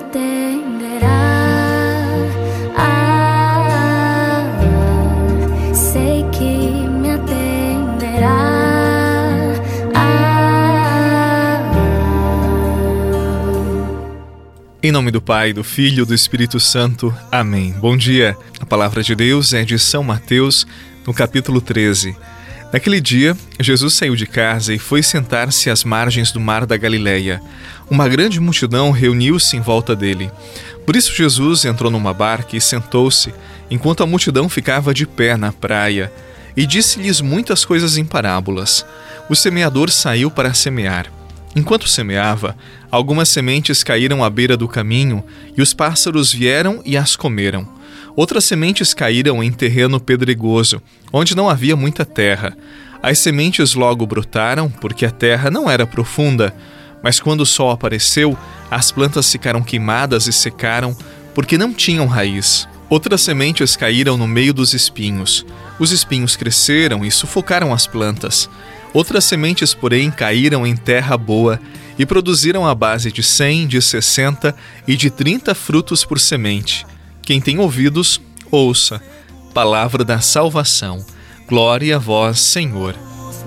atenderá. Sei que me atenderá. Em nome do Pai, do Filho e do Espírito Santo. Amém. Bom dia. A palavra de Deus é de São Mateus, no capítulo 13. Naquele dia, Jesus saiu de casa e foi sentar-se às margens do mar da Galileia. Uma grande multidão reuniu-se em volta dele. Por isso Jesus entrou numa barca e sentou-se, enquanto a multidão ficava de pé na praia, e disse-lhes muitas coisas em parábolas. O semeador saiu para semear. Enquanto semeava, algumas sementes caíram à beira do caminho, e os pássaros vieram e as comeram. Outras sementes caíram em terreno pedregoso, onde não havia muita terra. As sementes logo brotaram, porque a terra não era profunda. Mas quando o sol apareceu, as plantas ficaram queimadas e secaram, porque não tinham raiz. Outras sementes caíram no meio dos espinhos. Os espinhos cresceram e sufocaram as plantas. Outras sementes, porém, caíram em terra boa e produziram a base de cem, de sessenta e de trinta frutos por semente. Quem tem ouvidos, ouça. Palavra da salvação. Glória a vós, Senhor. Os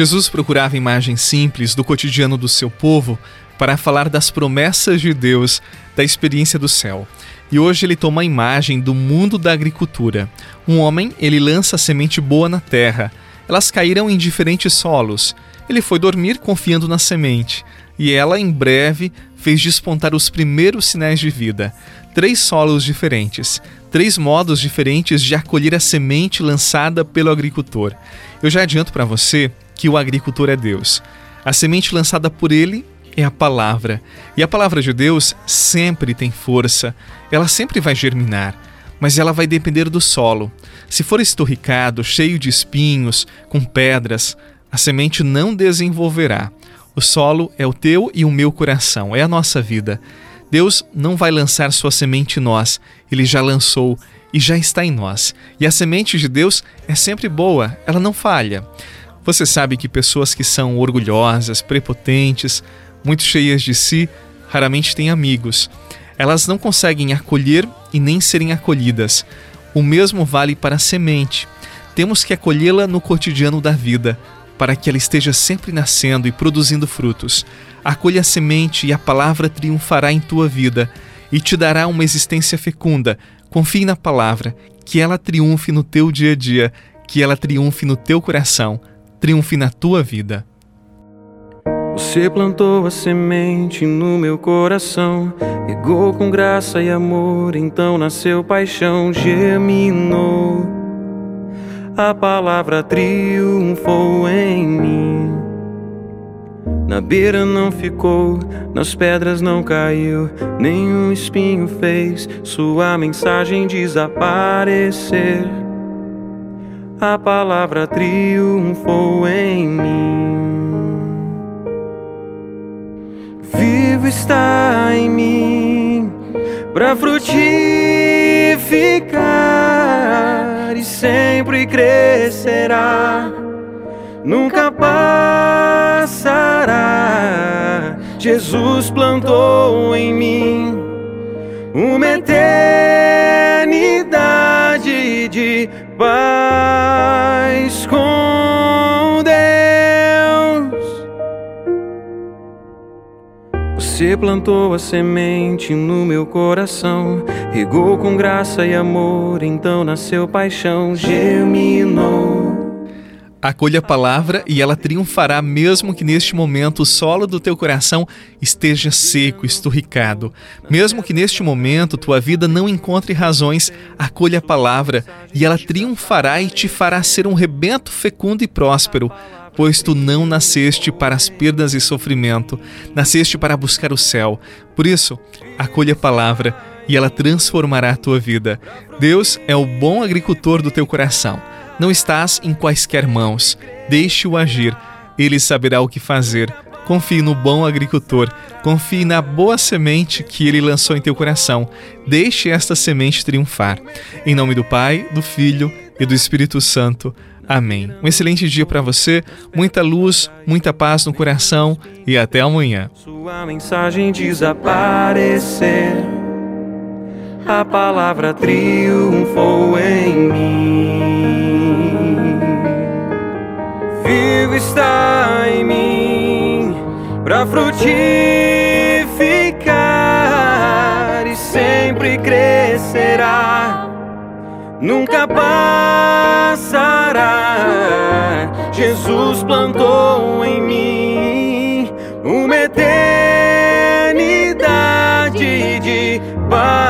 Jesus procurava imagens simples do cotidiano do seu povo para falar das promessas de Deus, da experiência do céu. E hoje ele toma a imagem do mundo da agricultura. Um homem, ele lança a semente boa na terra. Elas caíram em diferentes solos. Ele foi dormir confiando na semente, e ela em breve fez despontar os primeiros sinais de vida. Três solos diferentes, três modos diferentes de acolher a semente lançada pelo agricultor. Eu já adianto para você que o agricultor é Deus. A semente lançada por ele é a palavra. E a palavra de Deus sempre tem força, ela sempre vai germinar, mas ela vai depender do solo. Se for estorricado, cheio de espinhos, com pedras, a semente não desenvolverá. O solo é o teu e o meu coração, é a nossa vida. Deus não vai lançar sua semente em nós, ele já lançou e já está em nós. E a semente de Deus é sempre boa, ela não falha. Você sabe que pessoas que são orgulhosas, prepotentes, muito cheias de si, raramente têm amigos. Elas não conseguem acolher e nem serem acolhidas. O mesmo vale para a semente. Temos que acolhê-la no cotidiano da vida, para que ela esteja sempre nascendo e produzindo frutos. Acolha a semente e a palavra triunfará em tua vida e te dará uma existência fecunda. Confie na palavra, que ela triunfe no teu dia a dia, que ela triunfe no teu coração, triunfe na tua vida. Você plantou a semente no meu coração, regou com graça e amor, então nasceu paixão, germinou. A palavra triunfou em mim. Na beira não ficou, nas pedras não caiu, nenhum espinho fez sua mensagem desaparecer. A palavra triunfou em mim. Vivo está em mim para frutificar e sempre crescerá, nunca passará. Jesus plantou em mim uma eternidade de paz com Deus. Você plantou a semente no meu coração, regou com graça e amor, então nasceu paixão, germinou. Acolha a palavra e ela triunfará, mesmo que neste momento o solo do teu coração esteja seco, esturricado. Mesmo que neste momento tua vida não encontre razões, acolha a palavra e ela triunfará e te fará ser um rebento fecundo e próspero. Pois tu não nasceste para as perdas e sofrimento, nasceste para buscar o céu. Por isso, acolha a palavra e ela transformará a tua vida. Deus é o bom agricultor do teu coração. Não estás em quaisquer mãos. Deixe-o agir. Ele saberá o que fazer. Confie no bom agricultor. Confie na boa semente que ele lançou em teu coração. Deixe esta semente triunfar. Em nome do Pai, do Filho e do Espírito Santo. Amém. Um excelente dia para você, muita luz, muita paz no coração e até amanhã. Sua mensagem desaparecer, a palavra triunfou em mim. Está em mim para frutificar e sempre crescerá. Nunca passará. Jesus plantou em mim uma eternidade de paz.